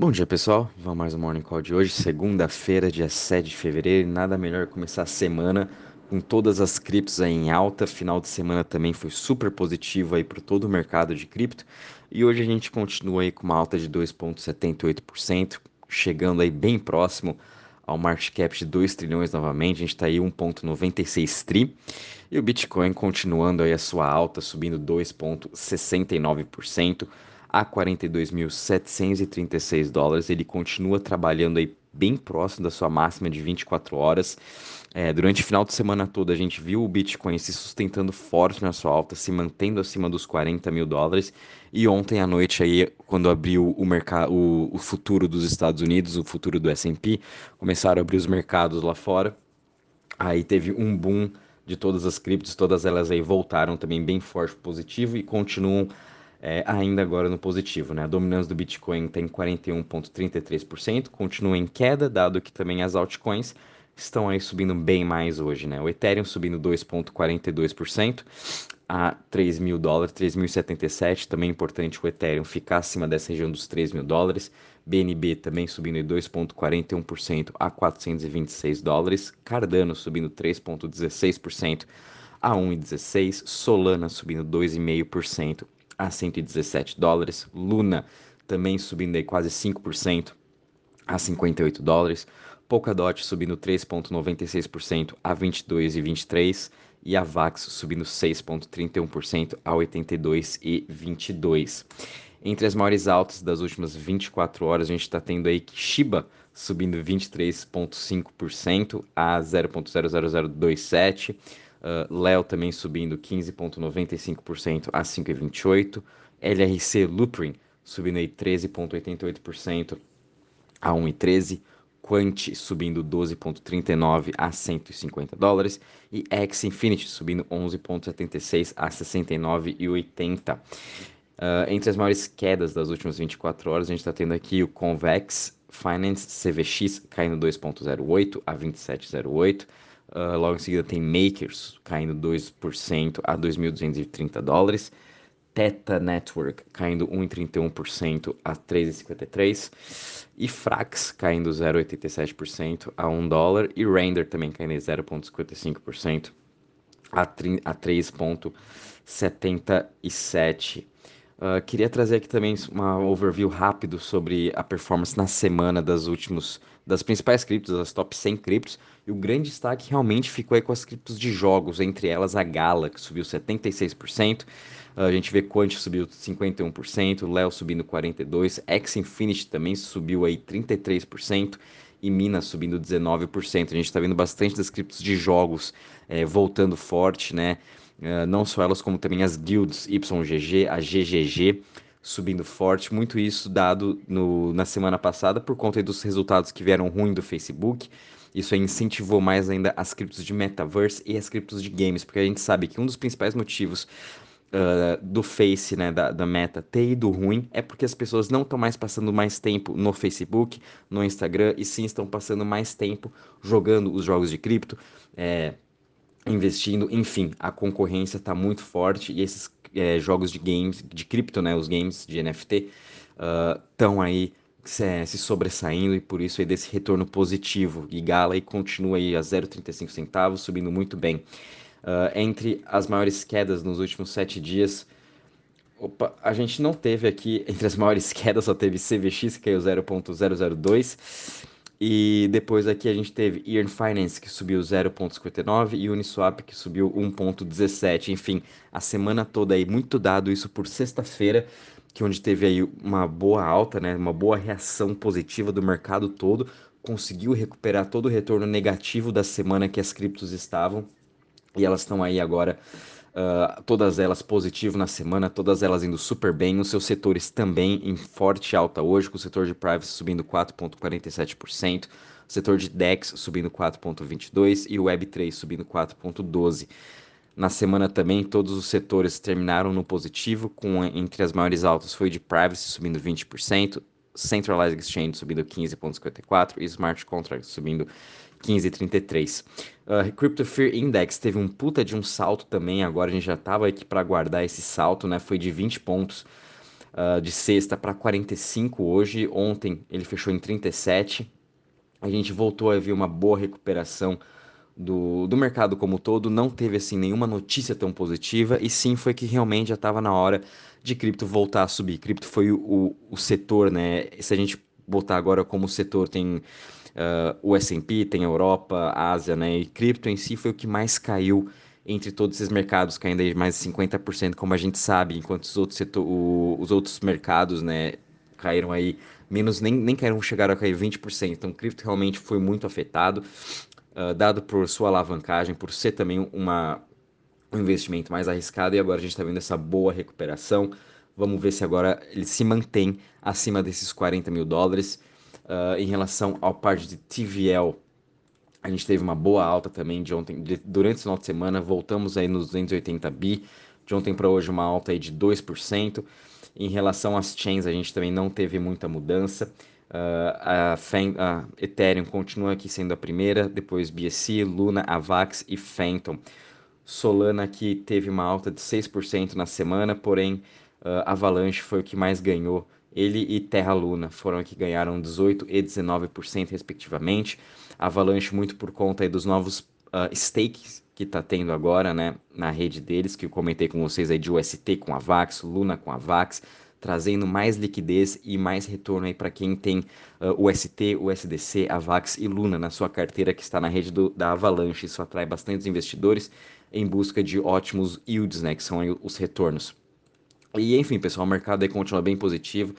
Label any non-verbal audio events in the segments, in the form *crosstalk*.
Bom dia pessoal, vamos mais um Morning Call de hoje, segunda-feira, dia 7 de fevereiro. Nada melhor começar a semana com todas as criptos em alta. Final de semana também foi super positivo aí para todo o mercado de cripto. E hoje a gente continua aí com uma alta de 2,78%, chegando aí bem próximo ao market cap de 2 trilhões novamente. A gente está aí 1,96 tri. E o Bitcoin continuando aí a sua alta, subindo 2,69% a 42.736 dólares. Ele continua trabalhando aí bem próximo da sua máxima de 24 horas. É, durante o final de semana todo, a gente viu o Bitcoin se sustentando forte na sua alta, se mantendo acima dos 40 mil dólares. E ontem à noite, aí, quando abriu o, mercado, o, o futuro dos Estados Unidos, o futuro do S&P, começaram a abrir os mercados lá fora. Aí teve um boom de todas as criptos, todas elas aí voltaram também bem forte positivo e continuam é, ainda agora no positivo. Né? A dominância do Bitcoin tem 41,33%, continua em queda, dado que também as altcoins estão aí subindo bem mais hoje. Né? O Ethereum subindo 2,42% a 3 mil dólares, 3.077. Também é importante o Ethereum ficar acima dessa região dos 3 mil dólares. BNB também subindo 2,41% a 426 dólares. Cardano subindo 3,16% a 1,16. Solana subindo 2,5% a 117 dólares. Luna também subindo aí quase 5% a 58 dólares. Polkadot subindo 3,96% a 22,23 e a VAX subindo 6,31% a 82,22. Entre as maiores altas das últimas 24 horas, a gente está tendo aí Shiba subindo 23,5% a 0,00027. Uh, Léo também subindo 15,95% a 5,28%. LRC Loopring subindo aí 13,88% a 1,13%. Quant subindo 12,39 a 150 dólares e X Infinity subindo 11,76 a 69,80. Uh, entre as maiores quedas das últimas 24 horas, a gente está tendo aqui o Convex Finance CVX caindo 2,08 a 27,08. Uh, logo em seguida tem Makers caindo 2% a 2.230 dólares. Teta Network caindo 1,31% a 3,53 e Frax caindo 0,87% a 1 dólar e Render também caindo 0,55% a 3,77. Uh, queria trazer aqui também uma overview rápido sobre a performance na semana das últimos das principais criptos, das top 100 criptos, e o grande destaque realmente ficou aí com as criptos de jogos, entre elas a Gala, que subiu 76%, uh, a gente vê Quant subiu 51%, Leo subindo 42%, X Infinity também subiu aí 33%, e Minas subindo 19%. A gente está vendo bastante das criptos de jogos é, voltando forte, né? Uh, não só elas, como também as guilds YGG, a GGG, subindo forte. Muito isso dado no, na semana passada por conta dos resultados que vieram ruim do Facebook. Isso aí incentivou mais ainda as criptos de metaverse e as criptos de games, porque a gente sabe que um dos principais motivos Uh, do Face, né, da, da Meta ter ido ruim é porque as pessoas não estão mais passando mais tempo no Facebook, no Instagram, e sim estão passando mais tempo jogando os jogos de cripto. É, investindo, enfim, a concorrência está muito forte e esses é, jogos de games, de cripto, né, os games de NFT, estão uh, aí se, se, sobressaindo e por isso aí desse retorno positivo. E Gala aí continua aí a 0,35 centavos, subindo muito bem. Uh, entre as maiores quedas nos últimos sete dias, Opa, a gente não teve aqui, *laughs* entre as maiores quedas, só teve CVX, que caiu 0.002, e depois aqui a gente teve Earn Finance, que subiu 0,59 e Uniswap, que subiu 1,17. Enfim, a semana toda aí, muito dado isso por sexta-feira, que onde teve aí uma boa alta, né, uma boa reação positiva do mercado todo, conseguiu recuperar todo o retorno negativo da semana que as criptos estavam, e elas estão aí agora Uh, todas elas positivo na semana, todas elas indo super bem, os seus setores também em forte alta hoje, com o setor de privacy subindo 4,47%, o setor de DEX subindo 4,22% e o Web3 subindo 4,12%. Na semana também, todos os setores terminaram no positivo, com entre as maiores altas foi de privacy subindo 20%, Centralized Exchange subindo 15,54% e Smart Contracts subindo 15,33. Uh, Crypto Fear Index teve um puta de um salto também, agora a gente já estava aqui para guardar esse salto, né? Foi de 20 pontos uh, de sexta para 45 hoje. Ontem ele fechou em 37. A gente voltou a ver uma boa recuperação do, do mercado como todo. Não teve assim nenhuma notícia tão positiva e sim foi que realmente já estava na hora de cripto voltar a subir. Cripto foi o, o setor, né? Se a gente botar agora como setor, tem uh, o S&P, tem a Europa, a Ásia, né? E cripto em si foi o que mais caiu entre todos esses mercados, caindo aí mais de 50%, como a gente sabe, enquanto os outros, setor, o, os outros mercados, né, caíram aí menos, nem, nem caíram, chegaram a cair 20%. Então, cripto realmente foi muito afetado, uh, dado por sua alavancagem, por ser também uma, um investimento mais arriscado, e agora a gente está vendo essa boa recuperação. Vamos ver se agora ele se mantém acima desses 40 mil dólares. Uh, em relação ao parte de TVL, a gente teve uma boa alta também de ontem, de, durante esse final de semana, voltamos aí nos 280 bi, de ontem para hoje uma alta aí de 2%. Em relação às chains, a gente também não teve muita mudança. Uh, a, a, Ethereum continua aqui sendo a primeira, depois BSC, Luna, Avax e Phantom. Solana aqui teve uma alta de 6% na semana, porém uh, Avalanche foi o que mais ganhou. Ele e Terra Luna foram que ganharam 18% e 19% respectivamente. Avalanche muito por conta dos novos uh, stakes que está tendo agora, né, na rede deles, que eu comentei com vocês aí de UST com a Vax, Luna com a Vax, trazendo mais liquidez e mais retorno aí para quem tem uh, UST, USDC, Avax e Luna na sua carteira que está na rede do, da Avalanche. Isso atrai bastantes investidores em busca de ótimos yields, né, que são os retornos. E enfim, pessoal, o mercado aí continua bem positivo.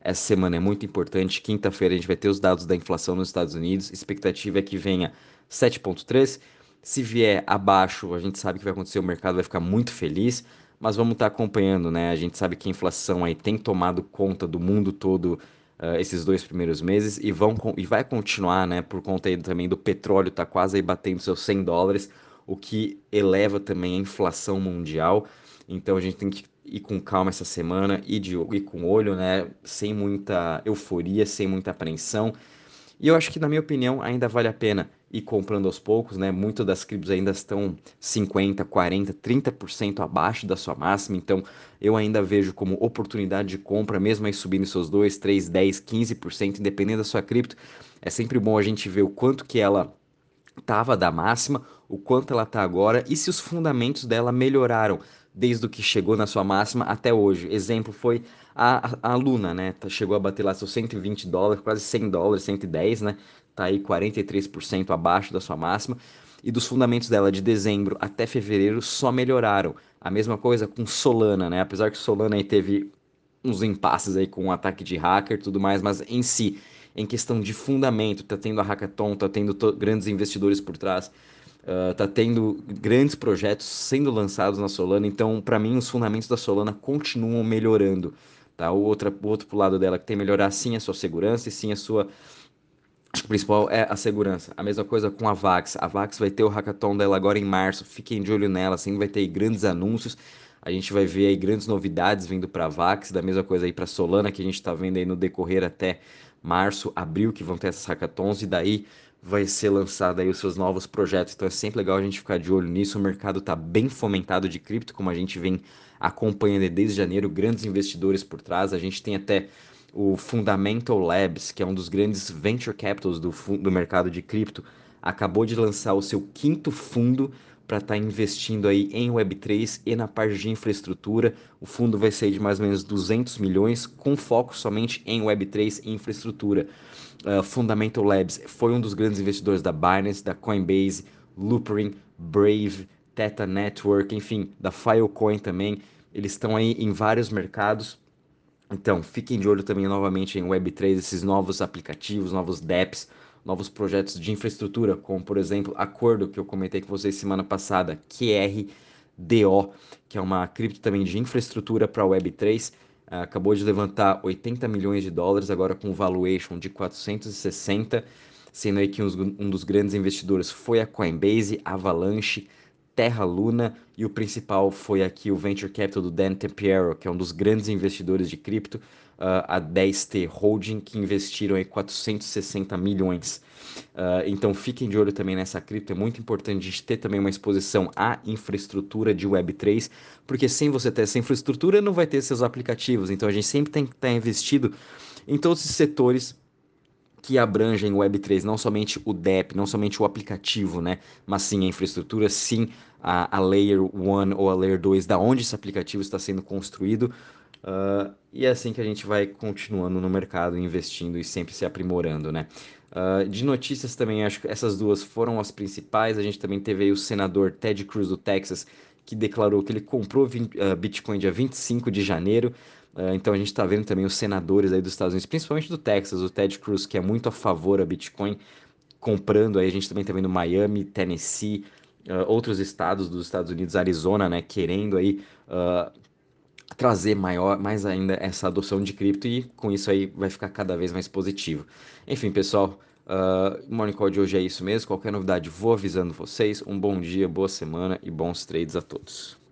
Essa semana é muito importante. Quinta-feira a gente vai ter os dados da inflação nos Estados Unidos. A expectativa é que venha 7,3. Se vier abaixo, a gente sabe que vai acontecer, o mercado vai ficar muito feliz. Mas vamos estar acompanhando, né? A gente sabe que a inflação aí tem tomado conta do mundo todo uh, esses dois primeiros meses e, vão, e vai continuar, né? Por conta aí também do petróleo tá quase aí batendo seus 100 dólares, o que eleva também a inflação mundial. Então a gente tem que ir com calma essa semana, ir, de, ir com olho, né? Sem muita euforia, sem muita apreensão. E eu acho que, na minha opinião, ainda vale a pena ir comprando aos poucos, né? Muitas das criptos ainda estão 50, 40, 30% abaixo da sua máxima, então eu ainda vejo como oportunidade de compra, mesmo aí subindo seus 2, 3, 10, 15%, independente da sua cripto. É sempre bom a gente ver o quanto que ela estava da máxima, o quanto ela está agora e se os fundamentos dela melhoraram desde o que chegou na sua máxima até hoje. Exemplo foi a, a Luna, né? Tá, chegou a bater lá seus 120 dólares, quase 100 dólares, 110, né? Tá aí 43% abaixo da sua máxima. E dos fundamentos dela de dezembro até fevereiro só melhoraram. A mesma coisa com Solana, né? Apesar que Solana aí teve uns impasses aí com o um ataque de hacker e tudo mais, mas em si, em questão de fundamento, tá tendo a hackathon, tá tendo grandes investidores por trás Uh, tá tendo grandes projetos sendo lançados na Solana, então para mim os fundamentos da Solana continuam melhorando. Tá? O, outro, o outro lado dela que tem que melhorar sim a sua segurança e sim a sua. Acho que o principal é a segurança. A mesma coisa com a Vax. A Vax vai ter o hackathon dela agora em março. Fiquem de olho nela, assim, vai ter grandes anúncios. A gente vai ver aí grandes novidades vindo para a Vax, da mesma coisa aí para Solana, que a gente está vendo aí no decorrer até março, abril, que vão ter essas hackathons, e daí vai ser lançado aí os seus novos projetos. Então é sempre legal a gente ficar de olho nisso. O mercado está bem fomentado de cripto, como a gente vem acompanhando desde janeiro, grandes investidores por trás. A gente tem até o Fundamental Labs, que é um dos grandes venture capitals do, do mercado de cripto, acabou de lançar o seu quinto fundo para estar tá investindo aí em Web3 e na parte de infraestrutura. O fundo vai ser de mais ou menos 200 milhões, com foco somente em Web3 e infraestrutura. Uh, Fundamental Labs foi um dos grandes investidores da Binance, da Coinbase, Loopring, Brave, Theta Network, enfim, da Filecoin também. Eles estão aí em vários mercados. Então, fiquem de olho também novamente em Web3, esses novos aplicativos, novos dApps, novos projetos de infraestrutura, como por exemplo Acordo, que eu comentei com vocês semana passada, QRDO, que é uma cripto também de infraestrutura para Web3, ah, acabou de levantar 80 milhões de dólares, agora com valuation de 460, sendo aí que um dos grandes investidores foi a Coinbase, Avalanche, Terra Luna e o principal foi aqui o venture capital do Dan Tempiero, que é um dos grandes investidores de cripto, a 10T Holding, que investiram aí 460 milhões. Uh, então fiquem de olho também nessa cripto. É muito importante a gente ter também uma exposição à infraestrutura de Web3, porque sem você ter essa infraestrutura não vai ter seus aplicativos. Então a gente sempre tem que estar investido em todos esses setores que abrangem o Web3, não somente o DEP, não somente o aplicativo, né? Mas sim a infraestrutura, sim a, a Layer 1 ou a Layer 2, da onde esse aplicativo está sendo construído. Uh, e é assim que a gente vai continuando no mercado, investindo e sempre se aprimorando, né? Uh, de notícias também, acho que essas duas foram as principais. A gente também teve o senador Ted Cruz do Texas, que declarou que ele comprou uh, Bitcoin dia 25 de janeiro. Uh, então a gente está vendo também os senadores aí dos Estados Unidos, principalmente do Texas, o Ted Cruz, que é muito a favor a Bitcoin, comprando aí. A gente também está vendo Miami, Tennessee, outros estados dos Estados Unidos, Arizona, né, querendo aí trazer maior, mais ainda essa adoção de cripto e com isso aí vai ficar cada vez mais positivo. Enfim, pessoal, uh, o Morning Call de hoje é isso mesmo. Qualquer novidade, vou avisando vocês. Um bom dia, boa semana e bons trades a todos.